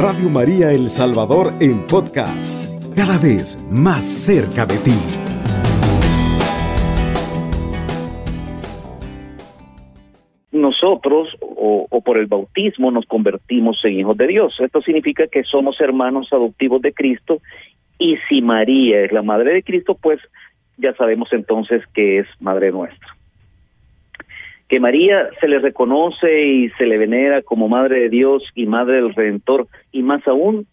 Radio María El Salvador en podcast, cada vez más cerca de ti. Nosotros, o, por el bautismo, nos convertimos en hijos de Dios. Esto significa que somos hermanos adoptivos de Cristo y si María es la madre de Cristo, pues ya sabemos entonces que es madre nuestra que María se le reconoce y se le venera como Madre de Dios y Madre del Redentor, y más aún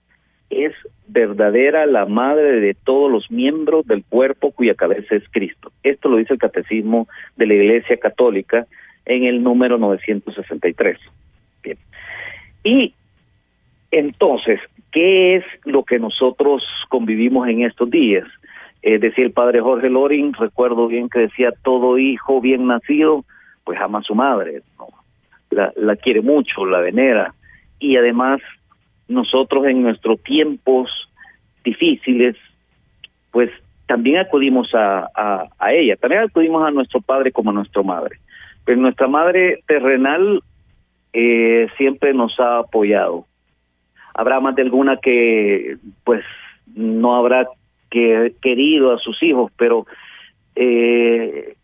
es verdadera la madre de todos los miembros del cuerpo cuya cabeza es Cristo. Esto lo dice el Catecismo de la Iglesia Católica en el número 963. Bien. Y entonces, ¿qué es lo que nosotros convivimos en estos días? Eh, decía el padre Jorge Loring, recuerdo bien que decía, todo hijo bien nacido pues ama a su madre, ¿no? la, la quiere mucho, la venera, y además nosotros en nuestros tiempos difíciles, pues también acudimos a, a, ella, también acudimos a nuestro padre como a nuestra madre. Pero nuestra madre terrenal eh, siempre nos ha apoyado. Habrá más de alguna que pues no habrá que, querido a sus hijos, pero eh,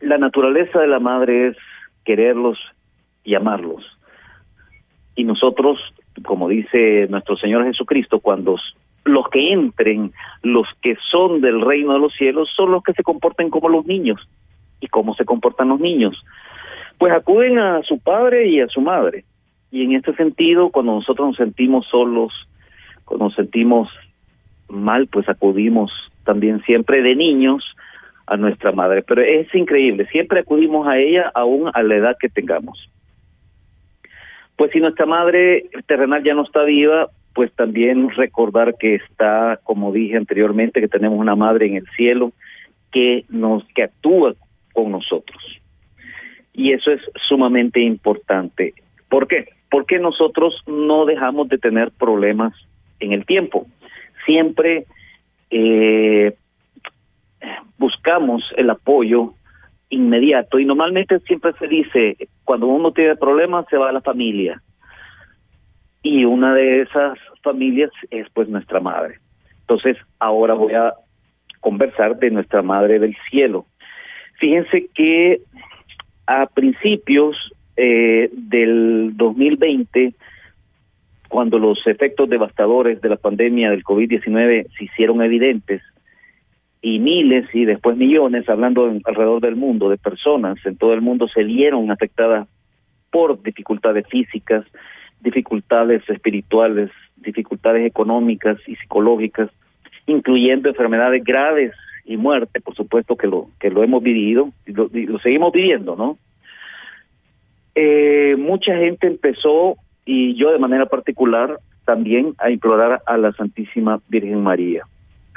la naturaleza de la madre es quererlos y amarlos. Y nosotros, como dice nuestro Señor Jesucristo, cuando los que entren, los que son del reino de los cielos, son los que se comporten como los niños. ¿Y cómo se comportan los niños? Pues acuden a su padre y a su madre. Y en este sentido, cuando nosotros nos sentimos solos, cuando nos sentimos mal, pues acudimos también siempre de niños a nuestra madre. Pero es increíble, siempre acudimos a ella aún a la edad que tengamos. Pues si nuestra madre terrenal ya no está viva, pues también recordar que está, como dije anteriormente, que tenemos una madre en el cielo que nos que actúa con nosotros. Y eso es sumamente importante. ¿Por qué? Porque nosotros no dejamos de tener problemas en el tiempo. Siempre eh, buscamos el apoyo inmediato y normalmente siempre se dice, cuando uno tiene problemas se va a la familia y una de esas familias es pues nuestra madre. Entonces ahora voy a conversar de nuestra madre del cielo. Fíjense que a principios eh, del 2020, cuando los efectos devastadores de la pandemia del COVID-19 se hicieron evidentes, y miles y después millones, hablando alrededor del mundo, de personas. En todo el mundo se vieron afectadas por dificultades físicas, dificultades espirituales, dificultades económicas y psicológicas, incluyendo enfermedades graves y muerte, por supuesto que lo que lo hemos vivido y lo, y lo seguimos viviendo, ¿no? Eh, mucha gente empezó y yo de manera particular también a implorar a la Santísima Virgen María.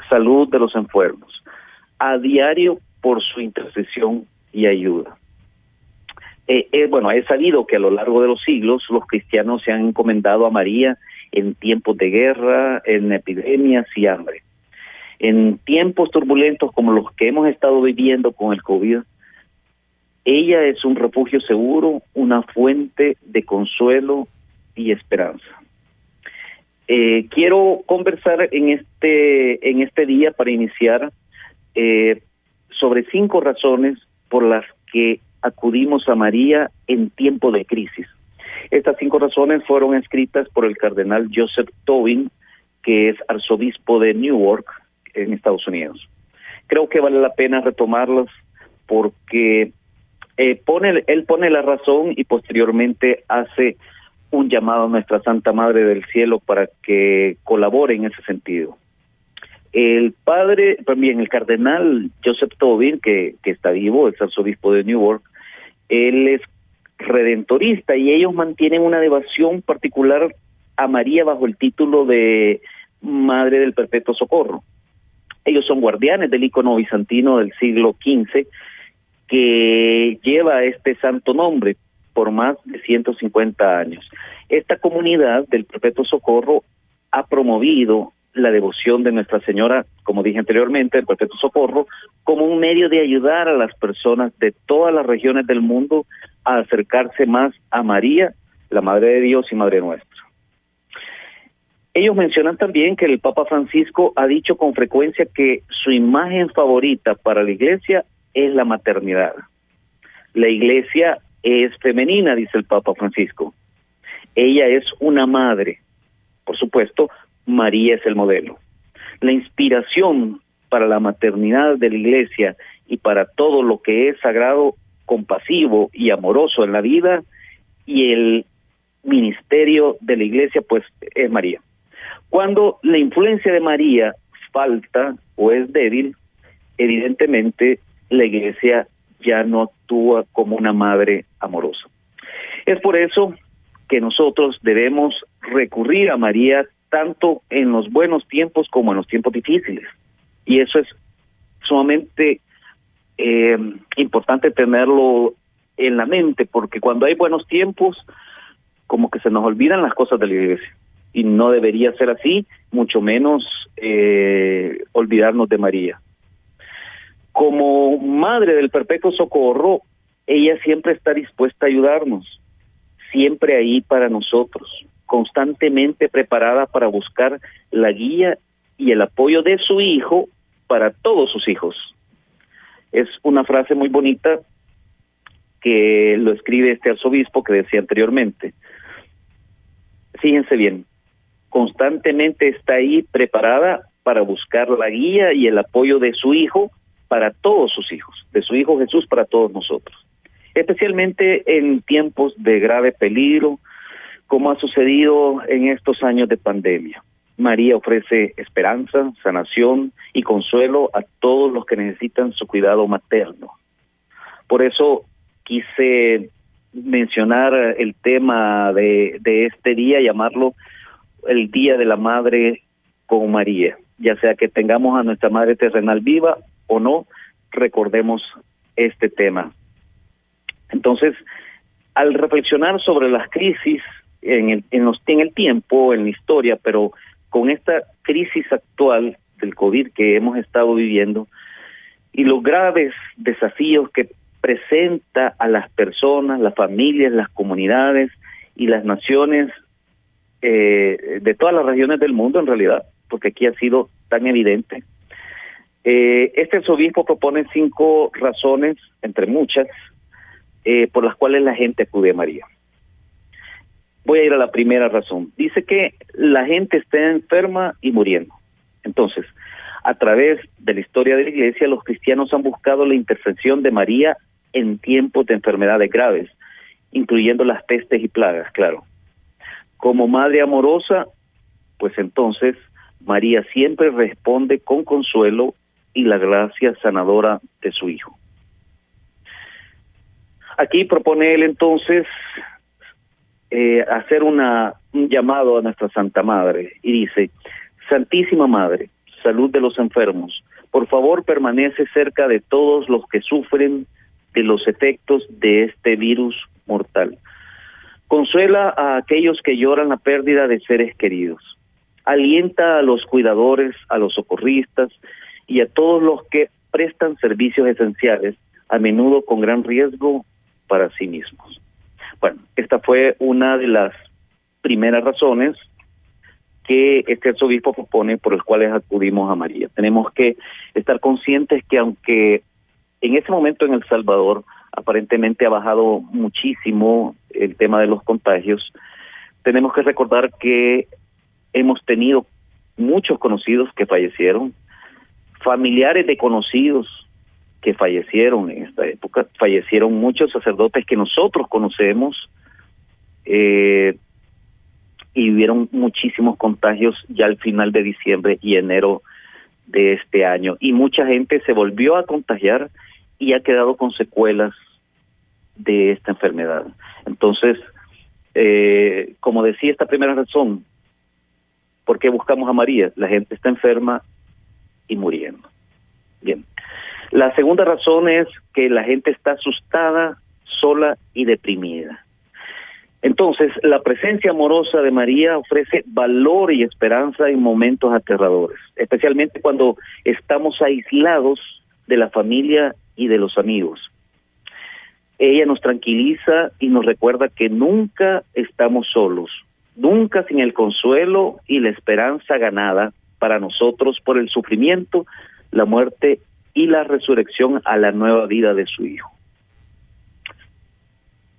Salud de los enfermos, a diario por su intercesión y ayuda. Eh, eh, bueno, he sabido que a lo largo de los siglos los cristianos se han encomendado a María en tiempos de guerra, en epidemias y hambre. En tiempos turbulentos como los que hemos estado viviendo con el COVID, ella es un refugio seguro, una fuente de consuelo y esperanza. Eh, quiero conversar en este en este día para iniciar eh, sobre cinco razones por las que acudimos a María en tiempo de crisis. Estas cinco razones fueron escritas por el cardenal Joseph Tobin, que es arzobispo de Newark, en Estados Unidos. Creo que vale la pena retomarlas porque eh, pone, él pone la razón y posteriormente hace un llamado a nuestra Santa Madre del Cielo para que colabore en ese sentido. El padre, también el cardenal Joseph Tobin, que, que está vivo, es arzobispo de Newark, él es redentorista y ellos mantienen una devoción particular a María bajo el título de Madre del Perpetuo Socorro. Ellos son guardianes del icono bizantino del siglo XV que lleva este santo nombre, por más de 150 años. Esta comunidad del Perpetuo Socorro ha promovido la devoción de Nuestra Señora, como dije anteriormente, del Perpetuo Socorro, como un medio de ayudar a las personas de todas las regiones del mundo a acercarse más a María, la Madre de Dios y Madre nuestra. Ellos mencionan también que el Papa Francisco ha dicho con frecuencia que su imagen favorita para la iglesia es la maternidad. La iglesia es femenina, dice el Papa Francisco. Ella es una madre. Por supuesto, María es el modelo. La inspiración para la maternidad de la iglesia y para todo lo que es sagrado, compasivo y amoroso en la vida y el ministerio de la iglesia, pues es María. Cuando la influencia de María falta o es débil, evidentemente la iglesia ya no actúa como una madre amorosa. Es por eso que nosotros debemos recurrir a María tanto en los buenos tiempos como en los tiempos difíciles. Y eso es sumamente eh, importante tenerlo en la mente, porque cuando hay buenos tiempos, como que se nos olvidan las cosas de la iglesia y no debería ser así, mucho menos eh, olvidarnos de María. Como madre del perpetuo socorro, ella siempre está dispuesta a ayudarnos, siempre ahí para nosotros, constantemente preparada para buscar la guía y el apoyo de su hijo para todos sus hijos. Es una frase muy bonita que lo escribe este arzobispo que decía anteriormente. Fíjense bien, constantemente está ahí preparada para buscar la guía y el apoyo de su Hijo para todos sus hijos, de su Hijo Jesús para todos nosotros, especialmente en tiempos de grave peligro, como ha sucedido en estos años de pandemia. María ofrece esperanza, sanación y consuelo a todos los que necesitan su cuidado materno. Por eso quise mencionar el tema de, de este día, llamarlo el Día de la Madre con María, ya sea que tengamos a nuestra Madre terrenal viva o no, recordemos este tema. Entonces, al reflexionar sobre las crisis en el, en, los, el tiempo, en la historia, pero con esta crisis actual del COVID que hemos estado viviendo y los graves desafíos que presenta a las personas, las familias, las comunidades y las naciones eh, de todas las regiones del mundo en realidad, porque aquí ha sido tan evidente. Eh, este arzobispo propone cinco razones, entre muchas, eh, por las cuales la gente acude a María. Voy a ir a la primera razón. Dice que la gente está enferma y muriendo. Entonces, a través de la historia de la Iglesia, los cristianos han buscado la intercesión de María en tiempos de enfermedades graves, incluyendo las pestes y plagas, claro. Como madre amorosa, pues entonces María siempre responde con consuelo y la gracia sanadora de su Hijo. Aquí propone él entonces eh, hacer una, un llamado a nuestra Santa Madre y dice, Santísima Madre, salud de los enfermos, por favor permanece cerca de todos los que sufren de los efectos de este virus mortal. Consuela a aquellos que lloran la pérdida de seres queridos. Alienta a los cuidadores, a los socorristas y a todos los que prestan servicios esenciales, a menudo con gran riesgo para sí mismos. Bueno, esta fue una de las primeras razones que este arzobispo propone por las cuales acudimos a María. Tenemos que estar conscientes que aunque en ese momento en El Salvador aparentemente ha bajado muchísimo el tema de los contagios, tenemos que recordar que hemos tenido muchos conocidos que fallecieron, familiares de conocidos que fallecieron en esta época, fallecieron muchos sacerdotes que nosotros conocemos eh, y hubieron muchísimos contagios ya al final de diciembre y enero de este año y mucha gente se volvió a contagiar y ha quedado con secuelas de esta enfermedad. Entonces, eh, como decía esta primera razón, ¿por qué buscamos a María? La gente está enferma y muriendo. Bien. La segunda razón es que la gente está asustada, sola y deprimida. Entonces, la presencia amorosa de María ofrece valor y esperanza en momentos aterradores, especialmente cuando estamos aislados de la familia y de los amigos. Ella nos tranquiliza y nos recuerda que nunca estamos solos, nunca sin el consuelo y la esperanza ganada para nosotros por el sufrimiento, la muerte y la resurrección a la nueva vida de su Hijo.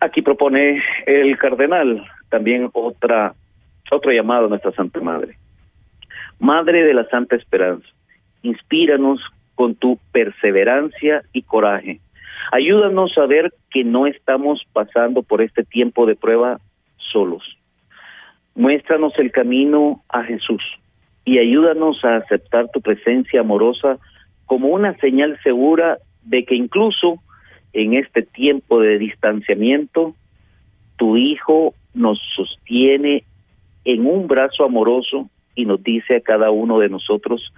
Aquí propone el cardenal también otra otro llamado a nuestra Santa Madre. Madre de la Santa Esperanza, inspíranos con tu perseverancia y coraje. Ayúdanos a ver que no estamos pasando por este tiempo de prueba solos. Muéstranos el camino a Jesús y ayúdanos a aceptar tu presencia amorosa como una señal segura de que incluso en este tiempo de distanciamiento, tu Hijo nos sostiene en un brazo amoroso y nos dice a cada uno de nosotros,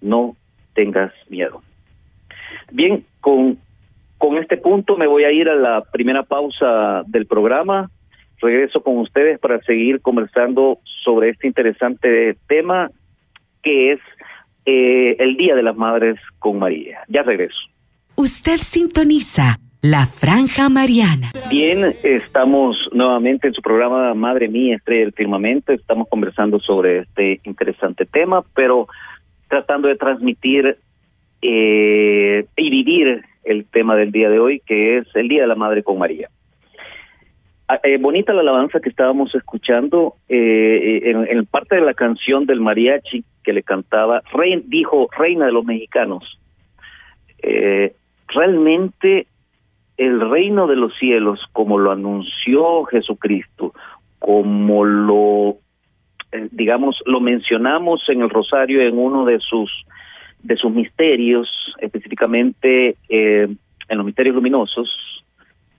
no tengas miedo. Bien, con, con este punto me voy a ir a la primera pausa del programa. Regreso con ustedes para seguir conversando sobre este interesante tema que es eh, el Día de las Madres con María. Ya regreso. Usted sintoniza la Franja Mariana. Bien, estamos nuevamente en su programa Madre Mía, Estrella del Firmamento. Estamos conversando sobre este interesante tema, pero tratando de transmitir eh, y vivir el tema del día de hoy, que es el Día de la Madre con María. Ah, eh, bonita la alabanza que estábamos escuchando eh, en, en, parte de la canción del mariachi que le cantaba, dijo Reina de los Mexicanos. Eh, realmente el reino de los cielos, como lo anunció Jesucristo, como lo, eh, digamos, lo mencionamos en el rosario en uno de sus de sus misterios, específicamente eh, en los misterios luminosos.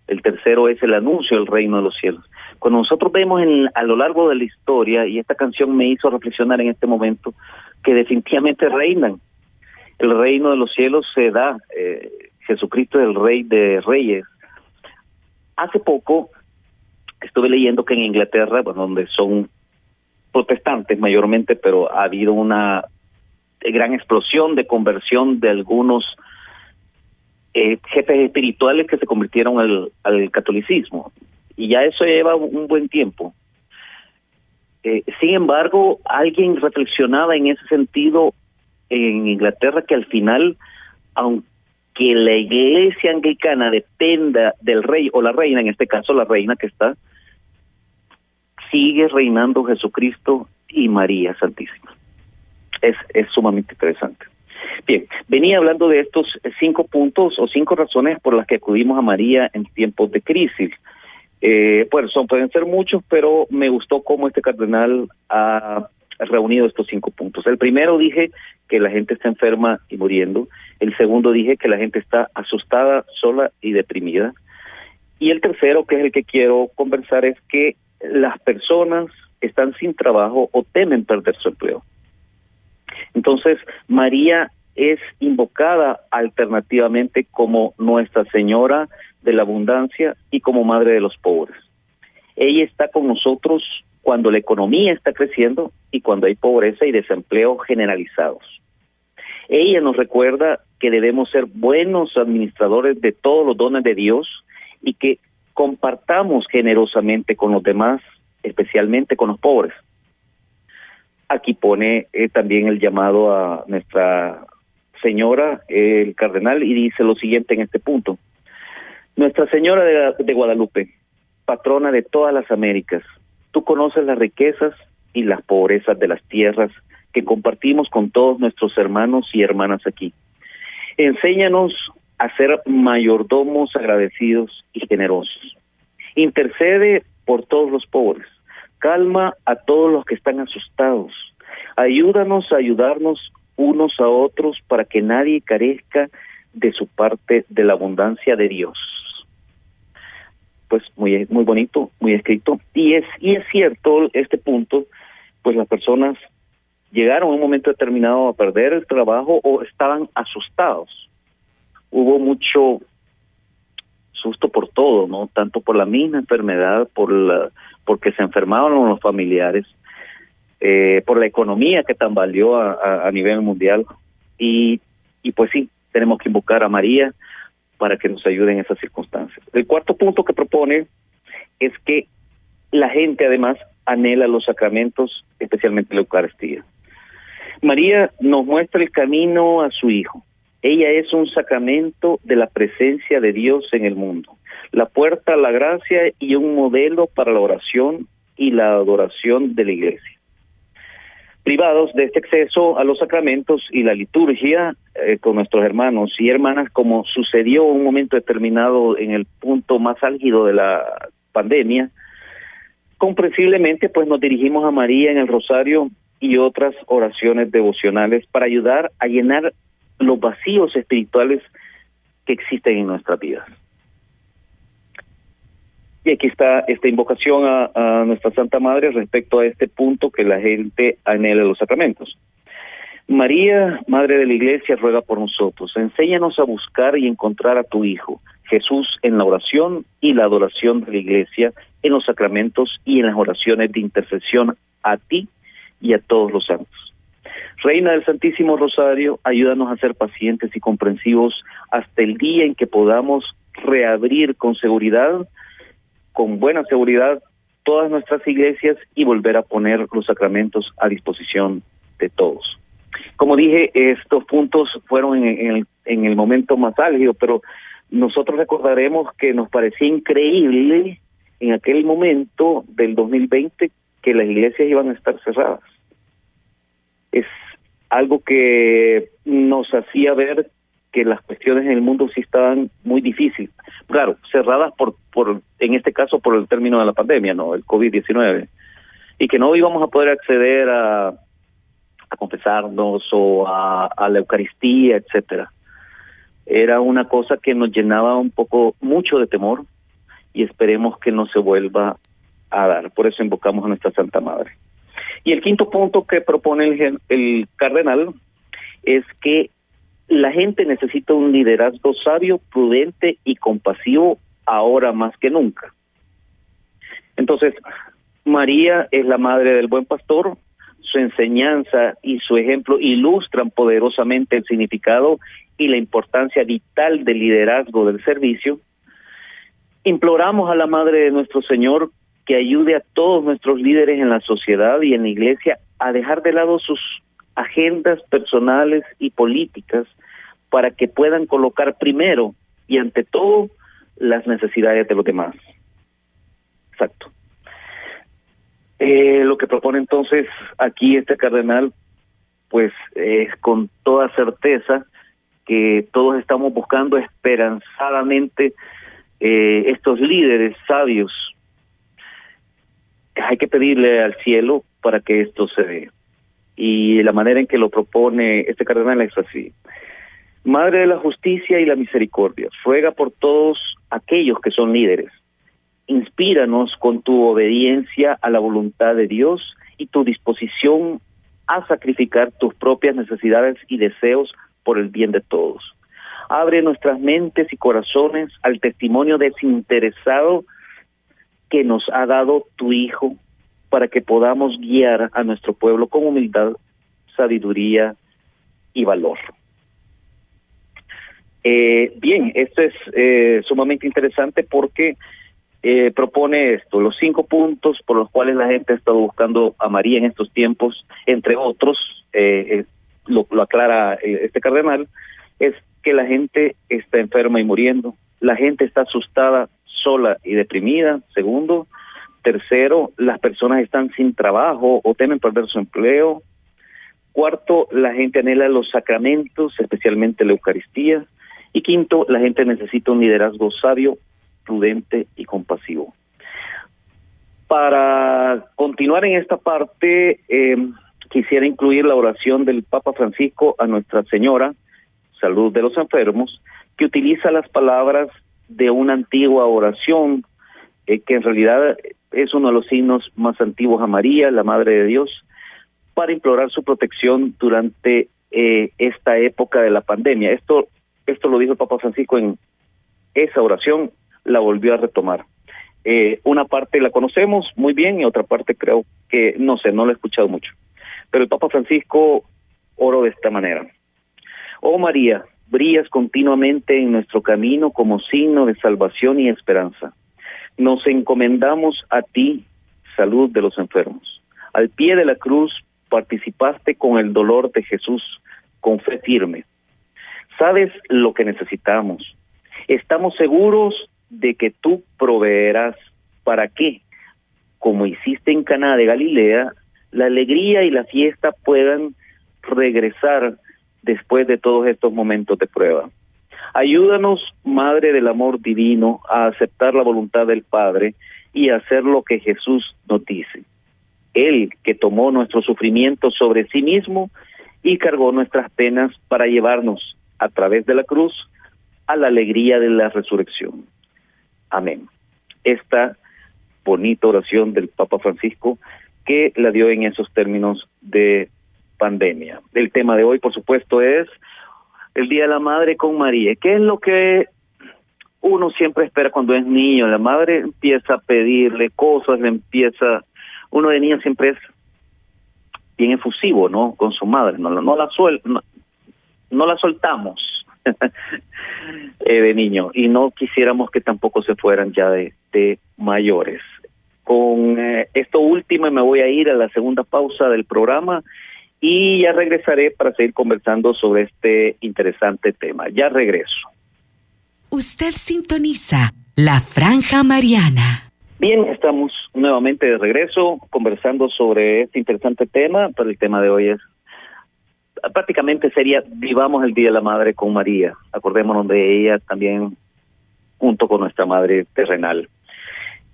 El tercero es el anuncio del reino de los cielos. Cuando nosotros vemos en, a lo largo de la historia, y esta canción me hizo reflexionar en este momento, que definitivamente reinan. El reino de los cielos se da, eh, Jesucristo es el rey de reyes. Hace poco estuve leyendo que en Inglaterra, bueno, donde son protestantes mayormente, pero ha habido una gran explosión de conversión de algunos eh, jefes espirituales que se convirtieron al, catolicismo. Y ya eso lleva un buen tiempo. Eh, sin embargo, alguien reflexionaba en ese sentido en Inglaterra que al final, aunque que la iglesia anglicana dependa del rey o la reina, en este caso la reina que está, sigue reinando Jesucristo y María Santísima. Es sumamente interesante. Bien, venía hablando de estos cinco puntos o cinco razones por las que acudimos a María en tiempos de crisis. Eh, pues son, pueden ser muchos, pero me gustó cómo este cardenal ha reunido estos cinco puntos. El primero dije que la gente está enferma y muriendo. El segundo dije que la gente está asustada, sola y deprimida. Y el tercero, que es el que quiero conversar, es que las personas están sin trabajo o temen perder su empleo. Entonces, María es invocada alternativamente como Nuestra Señora de la Abundancia y como Madre de los Pobres. Ella está con nosotros cuando la economía está creciendo y cuando hay pobreza y desempleo generalizados. Ella nos recuerda que debemos ser buenos administradores de todos los dones de Dios y que compartamos generosamente con los demás, especialmente con los pobres. Aquí pone eh, también el llamado a nuestra señora, el cardenal, y dice lo siguiente en este punto. Nuestra Señora de, de Guadalupe, patrona de todas las Américas, tú conoces las riquezas y las pobrezas de las tierras que compartimos con todos nuestros hermanos y hermanas aquí. Enséñanos a ser mayordomos agradecidos y generosos. Intercede por todos los pobres. Calma a todos los que están asustados. Ayúdanos a ayudarnos unos a otros para que nadie carezca de su parte de la abundancia de Dios. Pues muy muy bonito, muy escrito y es y es cierto este punto, pues las personas llegaron en un momento determinado a perder el trabajo o estaban asustados. Hubo mucho susto por todo, ¿no? Tanto por la misma enfermedad, por la, porque se enfermaron los familiares, eh, por la economía que tambaleó a, a, nivel mundial. Y, y pues sí, tenemos que invocar a María para que nos ayude en esas circunstancias. El cuarto punto que propone es que la gente además anhela los sacramentos, especialmente la Eucaristía. María nos muestra el camino a su Hijo. Ella es un sacramento de la presencia de Dios en el mundo, la puerta a la gracia y un modelo para la oración y la adoración de la Iglesia. Privados de este acceso a los sacramentos y la liturgia eh, con nuestros hermanos y hermanas, como sucedió en un momento determinado en el punto más álgido de la pandemia, comprensiblemente pues nos dirigimos a María en el rosario y otras oraciones devocionales para ayudar a llenar los vacíos espirituales que existen en nuestras vidas. Y aquí está esta invocación a, nuestra Santa Madre respecto a este punto que la gente anhela los sacramentos. María, Madre de la Iglesia, ruega por nosotros. Enséñanos a buscar y encontrar a tu Hijo, Jesús, en la oración y la adoración de la Iglesia, en los sacramentos y en las oraciones de intercesión a ti y a todos los santos. Reina del Santísimo Rosario, ayúdanos a ser pacientes y comprensivos hasta el día en que podamos reabrir con seguridad, con buena seguridad, todas nuestras iglesias y volver a poner los sacramentos a disposición de todos. Como dije, estos puntos fueron en, el, en el momento más álgido, pero nosotros recordaremos que nos parecía increíble en aquel momento del 2020 que las iglesias iban a estar cerradas. Es algo que nos hacía ver que las cuestiones en el mundo sí estaban muy difíciles. Claro, cerradas por, por, en este caso, por el término de la pandemia, ¿no? El COVID-19. Y que no íbamos a poder acceder a, a confesarnos o a, la Eucaristía, etcétera. Era una cosa que nos llenaba un poco, mucho de temor, y esperemos que no se vuelva a dar. Por eso invocamos a nuestra Santa Madre. Y el quinto punto que propone el, el cardenal es que la gente necesita un liderazgo sabio, prudente y compasivo ahora más que nunca. Entonces, María es la madre del buen pastor, su enseñanza y su ejemplo ilustran poderosamente el significado y la importancia vital del liderazgo del servicio, Imploramos a la Madre de nuestro Señor que ayude a todos nuestros líderes en la sociedad y en la iglesia a dejar de lado sus agendas personales y políticas para que puedan colocar primero y ante todo las necesidades de los demás. Exacto. Eh, lo que propone entonces aquí este cardenal, pues es con toda certeza que todos estamos buscando esperanzadamente eh, estos líderes sabios, hay que pedirle al cielo para que esto se dé. Y la manera en que lo propone este cardenal es así. Madre de la justicia y la misericordia, ruega por todos aquellos que son líderes. Inspíranos con tu obediencia a la voluntad de Dios y tu disposición a sacrificar tus propias necesidades y deseos por el bien de todos abre nuestras mentes y corazones al testimonio desinteresado que nos ha dado tu Hijo para que podamos guiar a nuestro pueblo con humildad, sabiduría y valor. Eh, bien, esto es eh, sumamente interesante porque eh, propone esto, los cinco puntos por los cuales la gente ha estado buscando a María en estos tiempos, entre otros, lo, lo aclara este cardenal, es que la gente está enferma y muriendo, la gente está asustada, sola y deprimida. Segundo, tercero, las personas están sin trabajo o temen perder su empleo. Cuarto, la gente anhela los sacramentos, especialmente la Eucaristía. Y quinto, la gente necesita un liderazgo sabio, prudente y compasivo. Para continuar en esta parte, eh, quisiera incluir la oración del Papa Francisco a Nuestra Señora, Salud de los Enfermos, que utiliza las palabras de una antigua oración, eh, que en realidad es uno de los signos más antiguos a María, la Madre de Dios, para implorar su protección durante eh, esta época de la pandemia. Esto, esto lo dijo el Papa Francisco en esa oración, la volvió a retomar. Eh, una parte la conocemos muy bien y otra parte creo que, no sé, no la he escuchado mucho. Pero el Papa Francisco oró de esta manera. Oh María, brillas continuamente en nuestro camino como signo de salvación y esperanza. Nos encomendamos a ti, salud de los enfermos. Al pie de la cruz participaste con el dolor de Jesús con fe firme. Sabes lo que necesitamos. Estamos seguros de que tú proveerás para que, como hiciste en Caná de Galilea, la alegría y la fiesta puedan regresar después de todos estos momentos de prueba. Ayúdanos, Madre del Amor Divino, a aceptar la voluntad del Padre y a hacer lo que Jesús nos dice. Él que tomó nuestro sufrimiento sobre sí mismo y cargó nuestras penas para llevarnos a través de la cruz a la alegría de la resurrección. Amén. Esta bonita oración del Papa Francisco que la dio en esos términos de pandemia. El tema de hoy, por supuesto, es el Día de la Madre con María. ¿Qué es lo que uno siempre espera cuando es niño? La madre empieza a pedirle cosas, le empieza... Uno de niño siempre es bien efusivo, ¿no? Con su madre, no, no la suel, no, la soltamos eh, de niño y no quisiéramos que tampoco se fueran ya de, mayores. Con eh, esto último me voy a ir a la segunda pausa del programa y ya regresaré para seguir conversando sobre este interesante tema. Ya regreso. Usted sintoniza la franja mariana. Bien, estamos nuevamente de regreso conversando sobre este interesante tema, pero el tema de hoy es prácticamente sería vivamos el Día de la Madre con María. Acordémonos de ella también junto con nuestra madre terrenal.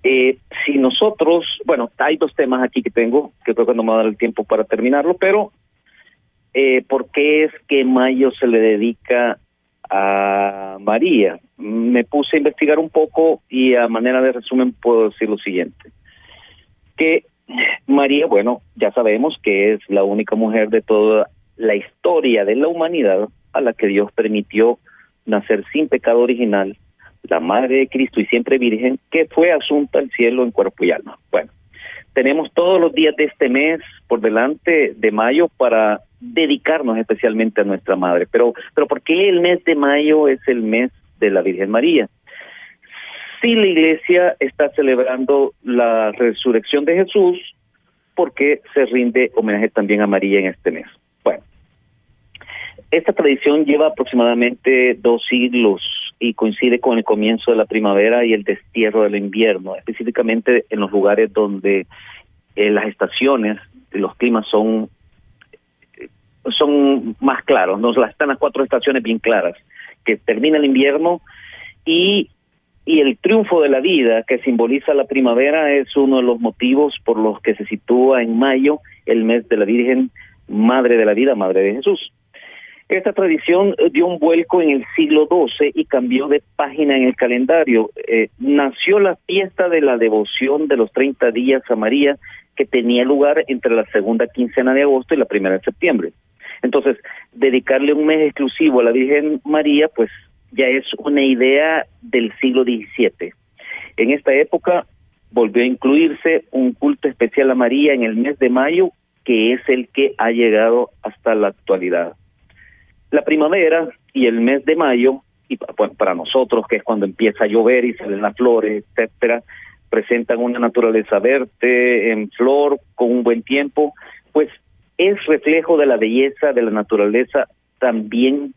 Eh, si nosotros, bueno, hay dos temas aquí que tengo, que creo que no me va a dar el tiempo para terminarlo, pero eh, ¿por qué es que mayo se le dedica a María? Me puse a investigar un poco y a manera de resumen puedo decir lo siguiente, que María, bueno, ya sabemos que es la única mujer de toda la historia de la humanidad a la que Dios permitió nacer sin pecado original la Madre de Cristo y siempre Virgen, que fue asunta al cielo en cuerpo y alma. Bueno, tenemos todos los días de este mes por delante de mayo para dedicarnos especialmente a nuestra Madre. Pero, pero ¿por qué el mes de mayo es el mes de la Virgen María? Si la Iglesia está celebrando la resurrección de Jesús, porque se rinde homenaje también a María en este mes. Bueno, esta tradición lleva aproximadamente dos siglos y coincide con el comienzo de la primavera y el destierro del invierno, específicamente en los lugares donde eh, las estaciones, los climas son son más claros, nos las están las cuatro estaciones bien claras, que termina el invierno y y el triunfo de la vida que simboliza la primavera es uno de los motivos por los que se sitúa en mayo el mes de la Virgen Madre de la Vida, Madre de Jesús. Esta tradición eh, dio un vuelco en el siglo XII y cambió de página en el calendario. Eh, nació la fiesta de la devoción de los 30 días a María, que tenía lugar entre la segunda quincena de agosto y la primera de septiembre. Entonces, dedicarle un mes exclusivo a la Virgen María, pues ya es una idea del siglo XVII. En esta época volvió a incluirse un culto especial a María en el mes de mayo, que es el que ha llegado hasta la actualidad. La primavera y el mes de mayo, y para nosotros, que es cuando empieza a llover y salen las flores, etcétera, presentan una naturaleza verde, en flor, con un buen tiempo, pues es reflejo de la belleza de la naturaleza también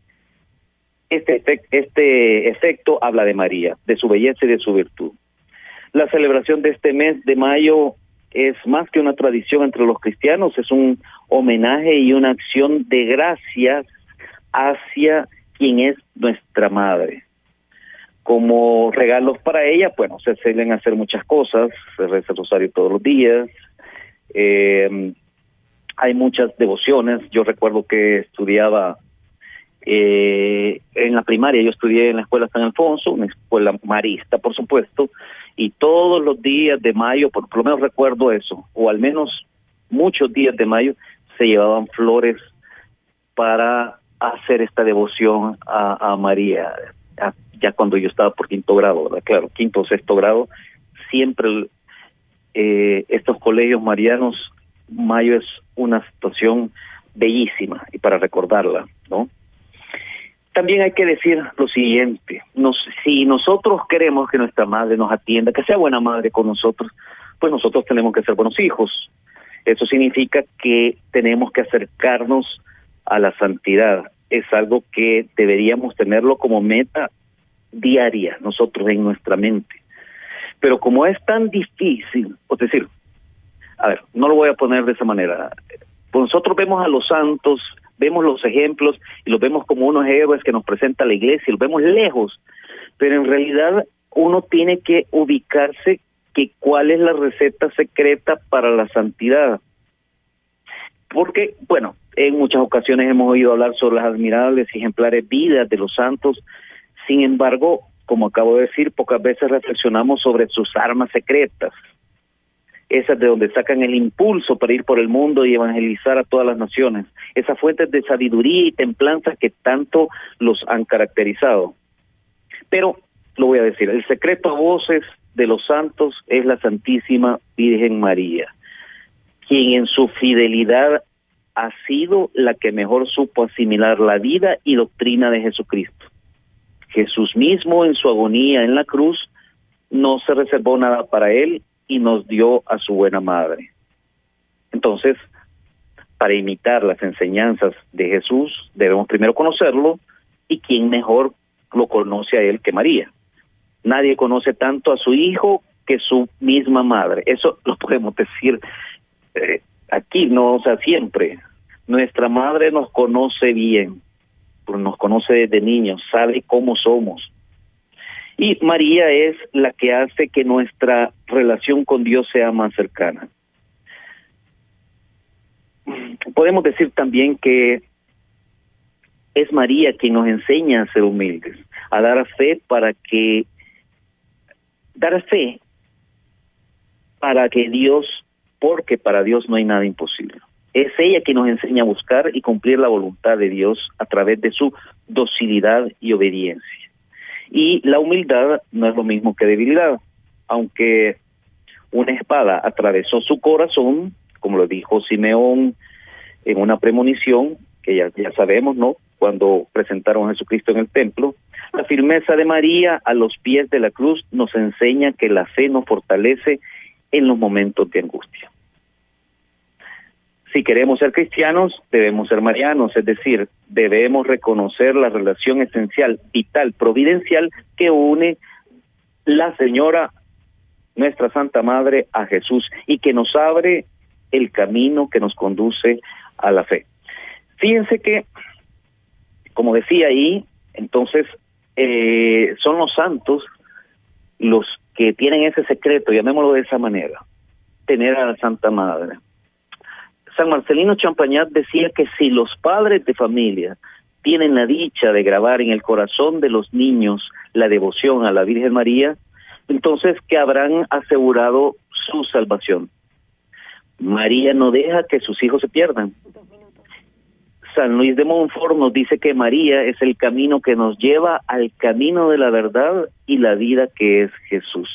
este, este efecto habla de María, de su belleza y de su virtud. La celebración de este mes de mayo es más que una tradición entre los cristianos, es un homenaje y una acción de gracias hacia quien es nuestra madre. Como regalos para ella, bueno, se suelen hacer muchas cosas, se reza el rosario todos los días, eh, hay muchas devociones, yo recuerdo que estudiaba eh, en la primaria, yo estudié en la escuela San Alfonso, una escuela marista, por supuesto, y todos los días de mayo, por, por lo menos recuerdo eso, o al menos muchos días de mayo, se llevaban flores para hacer esta devoción a, María, ya cuando yo estaba por quinto grado, claro, quinto o sexto grado, siempre eh, estos colegios marianos, mayo es una situación bellísima y para recordarla, ¿no? También hay que decir lo siguiente, nos, si nosotros queremos que nuestra madre nos atienda, que sea buena madre con nosotros, pues nosotros tenemos que ser buenos hijos. Eso significa que tenemos que acercarnos a la santidad. Es algo que deberíamos tenerlo como meta diaria nosotros en nuestra mente. Pero como es tan difícil, es decir, a ver, no lo voy a poner de esa manera. Pues nosotros vemos a los santos, vemos los ejemplos y los vemos como unos héroes que nos presenta la iglesia, los vemos lejos, pero en realidad uno tiene que ubicarse que cuál es la receta secreta para la santidad. Porque, bueno, en muchas ocasiones hemos oído hablar sobre las admirables y ejemplares vidas de los santos, sin embargo, como acabo de decir, pocas veces reflexionamos sobre sus armas secretas, esas de donde sacan el impulso para ir por el mundo y evangelizar a todas las naciones, esas fuentes de sabiduría y templanza que tanto los han caracterizado. Pero, lo voy a decir, el secreto a voces de los santos es la Santísima Virgen María, quien en su fidelidad ha sido la que mejor supo asimilar la vida y doctrina de Jesucristo. Jesús mismo en su agonía en la cruz no se reservó nada para él y nos dio a su buena madre. Entonces, para imitar las enseñanzas de Jesús, debemos primero conocerlo y quién mejor lo conoce a él que María. Nadie conoce tanto a su hijo que su misma madre. Eso lo podemos decir eh, aquí, no, o sea, siempre. Nuestra madre nos conoce bien, nos conoce desde niños, sabe cómo somos, y María es la que hace que nuestra relación con Dios sea más cercana. Podemos decir también que es María quien nos enseña a ser humildes, a dar fe para que, dar fe para que Dios, porque para Dios no hay nada imposible. Es ella quien nos enseña a buscar y cumplir la voluntad de Dios a través de su docilidad y obediencia. Y la humildad no es lo mismo que debilidad, aunque una espada atravesó su corazón, como lo dijo Simeón en una premonición, que ya, ya sabemos, ¿no? Cuando presentaron a Jesucristo en el templo, la firmeza de María a los pies de la cruz nos enseña que la fe nos fortalece en los momentos de angustia. Si queremos ser cristianos, debemos ser marianos, es decir, debemos reconocer la relación esencial, vital, providencial que une la Señora, nuestra Santa Madre, a Jesús y que nos abre el camino que nos conduce a la fe. Fíjense que, como decía ahí, entonces eh, son los santos los que tienen ese secreto, llamémoslo de esa manera, tener a la Santa Madre. San Marcelino Champañat decía que si los padres de familia tienen la dicha de grabar en el corazón de los niños la devoción a la Virgen María, entonces que habrán asegurado su salvación. María no deja que sus hijos se pierdan. San Luis de Montfort nos dice que María es el camino que nos lleva al camino de la verdad y la vida que es Jesús.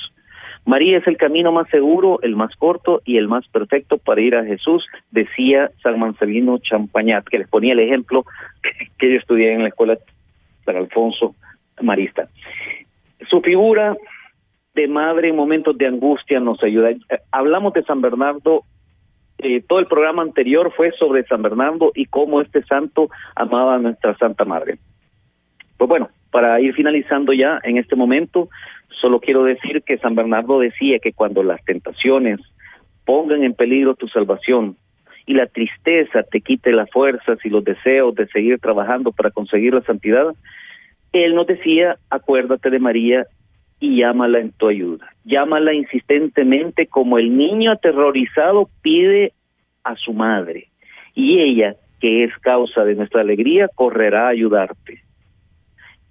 María es el camino más seguro, el más corto y el más perfecto para ir a Jesús, decía San Marcelino Champañat, que les ponía el ejemplo que yo estudié en la escuela San Alfonso Marista. Su figura de madre en momentos de angustia nos ayuda. Hablamos de San Bernardo, eh, todo el programa anterior fue sobre San Bernardo y cómo este santo amaba a nuestra Santa Madre. Pues bueno, para ir finalizando ya en este momento, Solo quiero decir que San Bernardo decía que cuando las tentaciones pongan en peligro tu salvación y la tristeza te quite las fuerzas y los deseos de seguir trabajando para conseguir la santidad, él nos decía, acuérdate de María y llámala en tu ayuda. Llámala insistentemente como el niño aterrorizado pide a su madre. Y ella, que es causa de nuestra alegría, correrá a ayudarte.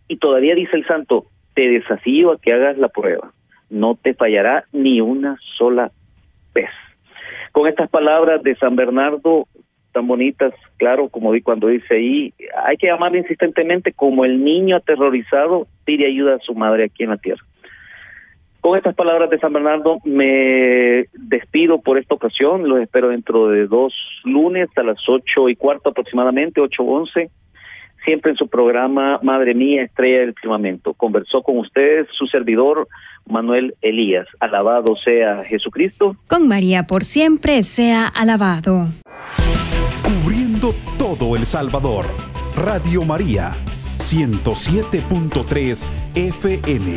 Y todavía dice el santo, te desafío a que hagas la prueba. No te fallará ni una sola vez. Con estas palabras de San Bernardo, tan bonitas, claro, como vi cuando dice ahí, hay que amarle insistentemente como el niño aterrorizado pide ayuda a su madre aquí en la tierra. Con estas palabras de San Bernardo me despido por esta ocasión, los espero dentro de dos lunes a las ocho y cuarto aproximadamente, ocho once siempre en su programa Madre Mía, Estrella del Firmamento. Conversó con ustedes su servidor Manuel Elías. Alabado sea Jesucristo. Con María por siempre sea alabado. Cubriendo todo El Salvador. Radio María, 107.3 FM.